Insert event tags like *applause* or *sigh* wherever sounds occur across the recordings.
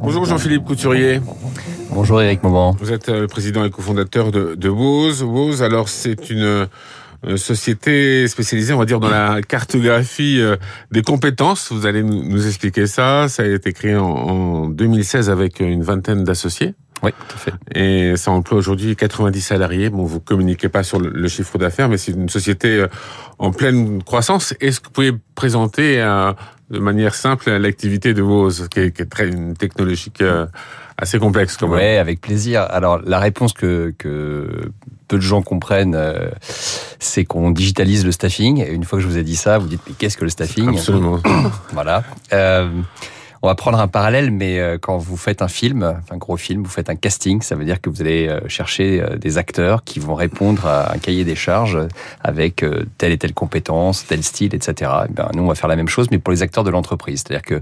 Bonjour Jean-Philippe Couturier. Bonjour Eric Moment. Vous êtes euh, le président et cofondateur de, de Woz. Woz, alors c'est une euh, société spécialisée, on va dire, dans la cartographie euh, des compétences. Vous allez nous expliquer ça. Ça a été créé en 2016 avec une vingtaine d'associés. Oui, tout à fait. Et ça emploie aujourd'hui 90 salariés. Bon, vous communiquez pas sur le chiffre d'affaires, mais c'est une société en pleine croissance. Est-ce que vous pouvez présenter de manière simple l'activité de Woz, qui est, qui est très une technologique assez complexe quand même. Ouais, avec plaisir. Alors la réponse que, que peu de gens comprennent, euh, c'est qu'on digitalise le staffing. Et une fois que je vous ai dit ça, vous dites mais qu'est-ce que le staffing? Absolument. voilà. Euh, on va prendre un parallèle, mais euh, quand vous faites un film, un gros film, vous faites un casting, ça veut dire que vous allez euh, chercher euh, des acteurs qui vont répondre à un cahier des charges avec telle et telle compétence, tel style, etc. Et ben, nous, on va faire la même chose, mais pour les acteurs de l'entreprise. C'est-à-dire que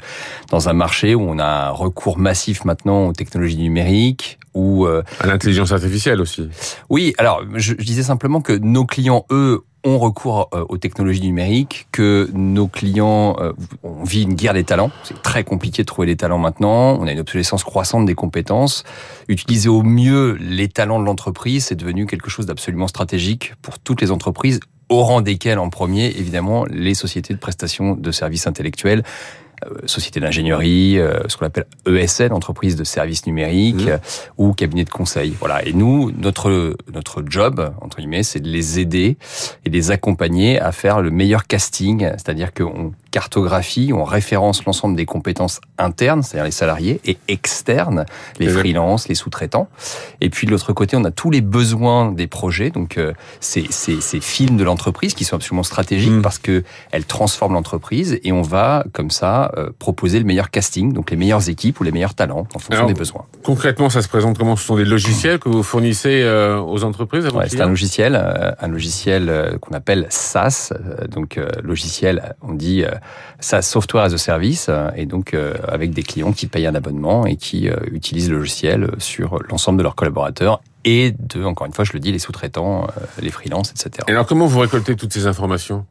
dans un marché où on a un recours massif maintenant aux technologies numériques, ou à l'intelligence artificielle aussi. Oui, alors je, je disais simplement que nos clients, eux, ont recours euh, aux technologies numériques, que nos clients, euh, on vit une guerre des talents. C'est très compliqué de trouver des talents maintenant. On a une obsolescence croissante des compétences. Utiliser au mieux les talents de l'entreprise, c'est devenu quelque chose d'absolument stratégique pour toutes les entreprises, au rang desquelles en premier, évidemment, les sociétés de prestation de services intellectuels société d'ingénierie, euh, ce qu'on appelle ESN, entreprise de services numériques, mmh. ou cabinet de conseil. Voilà. Et nous, notre notre job entre guillemets, c'est de les aider et les accompagner à faire le meilleur casting, c'est-à-dire qu'on cartographie, on référence l'ensemble des compétences internes, c'est-à-dire les salariés, et externes, les freelances, les sous-traitants. Et puis de l'autre côté, on a tous les besoins des projets, donc euh, ces, ces, ces films de l'entreprise qui sont absolument stratégiques mmh. parce que elles transforment l'entreprise et on va comme ça euh, proposer le meilleur casting, donc les meilleures équipes ou les meilleurs talents en fonction des besoins. Concrètement, ça se présente comment? Ce sont des logiciels que vous fournissez euh, aux entreprises ouais, C'est un logiciel, un logiciel qu'on appelle SaaS, donc logiciel, on dit ça software as a service, euh, et donc euh, avec des clients qui payent un abonnement et qui euh, utilisent le logiciel sur l'ensemble de leurs collaborateurs et de, encore une fois, je le dis, les sous-traitants, les freelances, etc. Et alors, comment vous récoltez toutes ces informations?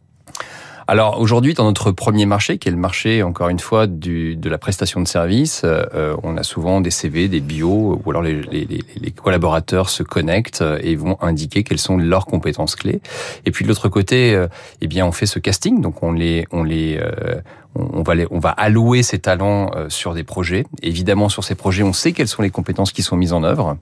Alors aujourd'hui, dans notre premier marché, qui est le marché, encore une fois, de la prestation de services, euh, on a souvent des CV, des bios, ou alors les, les, les, collaborateurs se connectent et vont indiquer quelles sont leurs compétences clés. Et puis de l'autre côté, euh, eh bien, on fait ce casting, donc on les, on les, euh, on va, on va allouer ces talents euh, sur des projets. Évidemment, sur ces projets, on sait quelles sont les compétences qui sont mises en œuvre.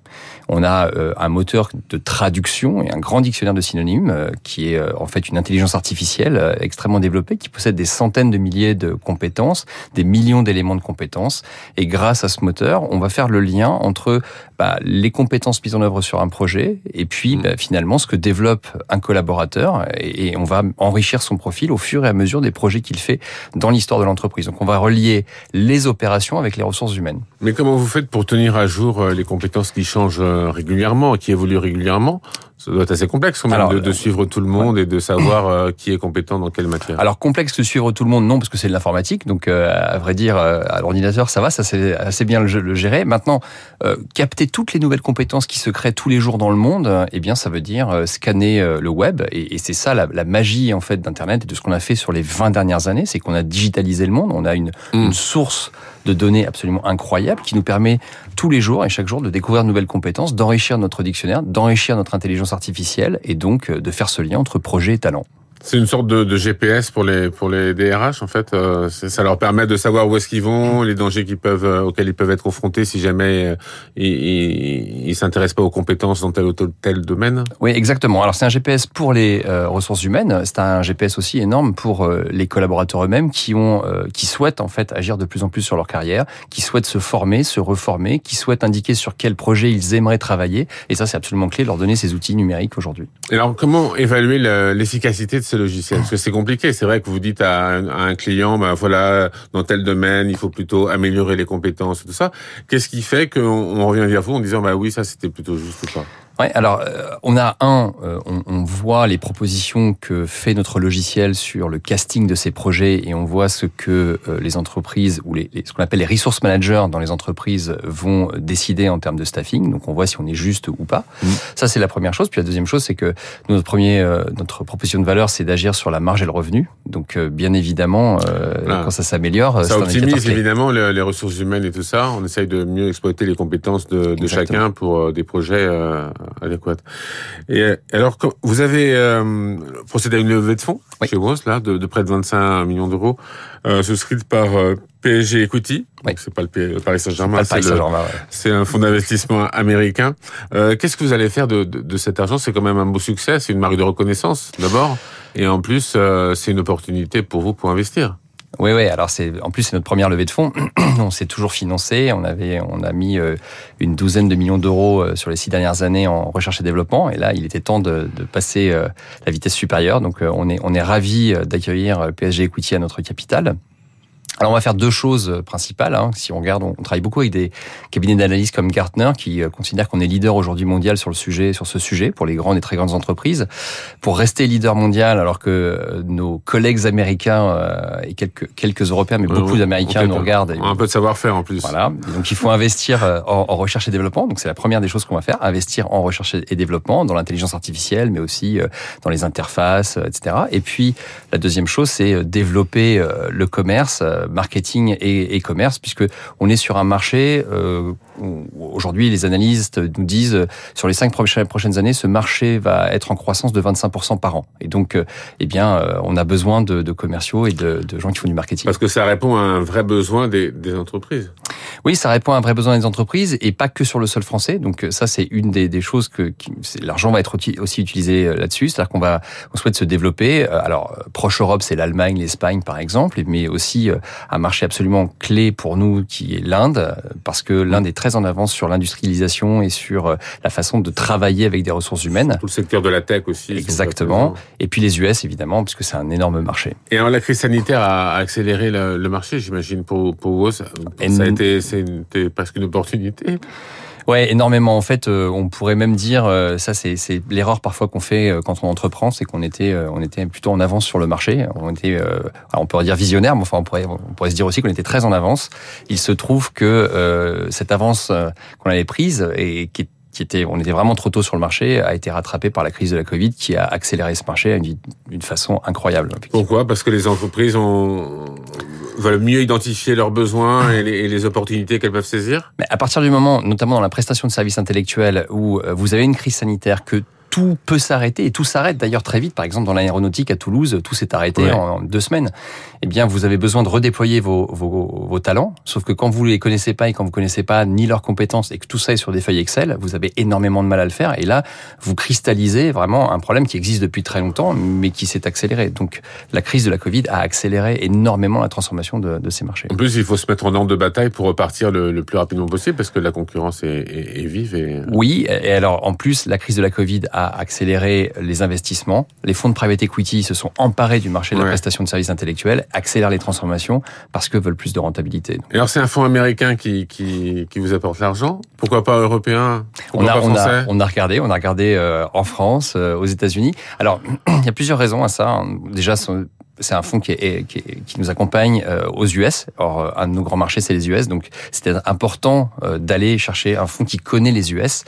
On a euh, un moteur de traduction et un grand dictionnaire de synonymes euh, qui est en fait une intelligence artificielle extrêmement développée qui possède des centaines de milliers de compétences, des millions d'éléments de compétences. Et grâce à ce moteur, on va faire le lien entre bah, les compétences mises en œuvre sur un projet et puis mmh. bah, finalement ce que développe un collaborateur et, et on va enrichir son profil au fur et à mesure des projets qu'il fait dans l'histoire histoire de l'entreprise. Donc on va relier les opérations avec les ressources humaines. Mais comment vous faites pour tenir à jour euh, les compétences qui changent euh, régulièrement, qui évoluent régulièrement? Ça doit être assez complexe quand même de, suivre tout le monde et de savoir euh, qui est compétent dans quelle matière. Alors complexe de suivre tout le monde, non, parce que c'est de l'informatique. Donc à vrai dire, à l'ordinateur, ça va, ça c'est assez bien le, gérer. Maintenant, capter toutes les nouvelles compétences qui se créent tous les jours dans le monde, eh bien ça veut dire scanner le web. Et, et c'est ça la, la, magie en fait d'Internet et de ce qu'on a fait sur les 20 dernières années, c'est qu'on a digitalisé le monde. On a une, mmh. une source de données absolument incroyable qui nous permet tous les jours et chaque jour de découvrir de nouvelles compétences, d'enrichir notre dictionnaire, d'enrichir notre intelligence artificielle et donc euh, de faire ce lien entre projet et talent. C'est une sorte de, de, GPS pour les pour les DRH en fait. Euh, ça leur permet de savoir où est-ce qu'ils vont, les dangers qu'ils peuvent euh, auxquels ils peuvent être confrontés si jamais euh, ils, ils s'intéressent pas aux compétences dans tel ou tel domaine. Oui, exactement. Alors c'est un GPS pour les ressources humaines. C'est un GPS aussi énorme pour les collaborateurs eux-mêmes qui ont qui souhaitent en fait agir de plus en plus sur leur carrière, qui souhaitent se former, se reformer, qui souhaitent indiquer sur quel projet ils aimeraient travailler. Et ça c'est absolument clé de leur donner ces outils numériques aujourd'hui. Et alors comment évaluer l'efficacité de logiciel Parce que c'est compliqué. C'est vrai que vous dites à un, client, ben voilà, dans tel domaine, il faut plutôt améliorer les compétences et tout ça. Qu'est-ce qui fait qu'on revient vers vous en disant, bah oui, ça c'était plutôt juste ou pas? Ouais, alors euh, on a un, euh, on, on, voit les propositions que fait notre logiciel sur le casting de ces projets et on voit ce que euh, les entreprises ou les, ce qu'on appelle les resource managers dans les entreprises vont décider en termes de staffing. Donc on voit si on est juste ou pas. Mmh. Ça c'est la première chose. Puis la deuxième chose c'est que notre premier, notre proposition de valeur c'est d'agir sur la marge et le revenu. Donc bien évidemment ah. quand ça s'améliore, ça optimise évidemment les, ressources humaines et tout ça. On essaye de mieux exploiter les compétences de, de chacun pour des projets adéquate. Et euh, alors, vous avez euh, procédé à une levée de fonds chez WOS, là, de, de, près de 25 millions d'euros, euh, souscrite par euh, PSG Equity. Oui. C'est pas le, Paris Saint-Germain, c'est un fonds d'investissement américain. Euh, Qu'est-ce que vous allez faire de, de, de cet argent? C'est quand même un beau succès, c'est une marque de reconnaissance d'abord, et en plus, c'est une opportunité pour vous pour investir. Oui, oui. Alors c'est en plus c'est notre première levée de fonds. *clears throat* on s'est toujours financé. On avait, on a mis euh, une douzaine de millions d'euros euh, sur les six dernières années en recherche et développement. Et là, il était temps de, de passer euh, la vitesse supérieure. Donc on est, on est ravi d'accueillir PSG Equity à notre capital. Alors on va faire deux choses euh, principales. Hein. Si on regarde, on travaille beaucoup avec des cabinets d'analyse comme Gartner qui euh, considèrent qu'on est leader aujourd'hui mondial sur le sujet, sur ce sujet pour les grandes et très grandes entreprises. Pour rester leader mondial, alors que euh, nos collègues américains et quelques quelques Européens, mais beaucoup d'Américains nous regardent. On a un peu de savoir-faire en plus. Voilà. donc il faut investir en, en, recherche et développement. Donc c'est la première des choses qu'on va faire, investir en recherche et développement, dans l'intelligence artificielle, mais aussi dans les interfaces, etc. Et puis la deuxième chose, c'est développer le commerce marketing et e-commerce, puisque on est sur un marché euh, aujourd'hui les analystes nous disent euh, sur les cinq prochaines années, ce marché va être en croissance de 25% par an. Et donc, euh, eh bien, on a besoin de, de commerciaux et de, de, gens qui font du marketing. Parce que ça répond à un vrai besoin des, des entreprises. Oui, ça répond à un vrai besoin des entreprises et pas que sur le sol français. Donc ça, c'est une des, des, choses que l'argent va être aussi utilisé là-dessus. C'est-à-dire qu'on va, on souhaite se développer. Alors proche Europe, c'est l'Allemagne, l'Espagne, par exemple, mais aussi un marché absolument clé pour nous qui est l'Inde, parce que l'Inde est très en avance sur l'industrialisation et sur euh, la façon de travailler avec des ressources humaines. Tout le secteur de la tech aussi. Exactement. Et puis les US, évidemment, puisque c'est un énorme marché. Et alors la crise sanitaire a accéléré le, marché, j'imagine, pour, pour vous. Ça, ça a été, c'était presque une opportunité. Ouais, énormément. En fait, euh, on pourrait même dire, euh, ça c'est l'erreur parfois qu'on fait euh, quand on entreprend, c'est qu'on était, on était plutôt en avance sur le marché. On était, on pourrait dire visionnaire, mais enfin on pourrait, on pourrait se dire aussi qu'on était très en avance. Il se trouve que cette avance qu'on avait prise et qui qui était, on était vraiment trop tôt sur le marché, a été rattrapée par la crise de la Covid, qui a accéléré ce marché d'une façon incroyable. Pourquoi? Parce que les entreprises ont veulent mieux identifier leurs besoins et les, et les opportunités qu'elles peuvent saisir? Mais à partir du moment, notamment dans la prestation de services intellectuels, où euh, vous avez une crise sanitaire que tout peut s'arrêter et tout s'arrête d'ailleurs très vite. Par exemple, dans l'aéronautique à Toulouse, tout s'est arrêté en, deux semaines. Eh bien, vous avez besoin de redéployer vos, vos, vos, talents. Sauf que quand vous les connaissez pas et quand vous connaissez pas ni leurs compétences et que tout ça est sur des feuilles Excel, vous avez énormément de mal à le faire. Et là, vous cristallisez vraiment un problème qui existe depuis très longtemps, mais qui s'est accéléré. Donc, la crise de la Covid a accéléré énormément la transformation de, de ces marchés. En plus, il faut se mettre en ordre de bataille pour repartir le, le plus rapidement possible parce que la concurrence est, est, est vive. Et... Oui, et alors en plus, la crise de la Covid a accélérer les investissements. Les fonds de private equity se sont emparés du marché de la prestation de services intellectuels, accélèrent les transformations parce que veulent plus de rentabilité. Et alors c'est un fonds américain qui, qui, qui vous apporte l'argent Pourquoi pas européen? On, a, on, a, on a regardé, on a regardé euh, en France, euh, aux États-Unis. Alors *clears throat* il y a plusieurs raisons à ça. Déjà, c'est un fonds qui, est, qui, qui, nous accompagne euh, aux US. Or, euh, un de nos grands marchés, c'est les US. Donc, c'était important euh, d'aller chercher un fonds qui connaît les US.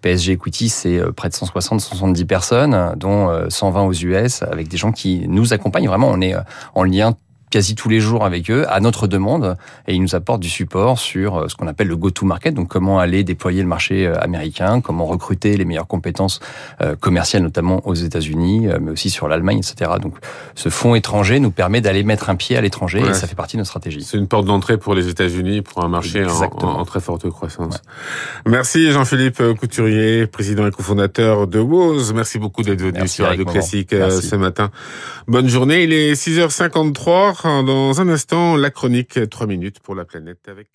PSG Equity, c'est près de 160, 170 personnes, dont 120 aux US, avec des gens qui nous accompagnent. Vraiment, on est en lien quasi tous les jours avec eux à notre demande et ils nous apportent du support sur euh, ce qu'on appelle le go-to-market, donc comment aller déployer le marché euh, américain, comment recruter les meilleures compétences euh, commerciales, notamment aux États-Unis, mais aussi sur l'Allemagne, etc. Donc ce fonds étranger nous permet d'aller mettre un pied à l'étranger et ça fait partie de notre stratégie. C'est une porte d'entrée pour les États-Unis, pour un marché en, très forte croissance. Merci Jean-Philippe Couturier, président et cofondateur de WOZ. Merci beaucoup d'être venu sur Radio Classique ce matin. Bonne journée, il est 6h53. Dans un instant, la chronique 3 minutes pour la planète avec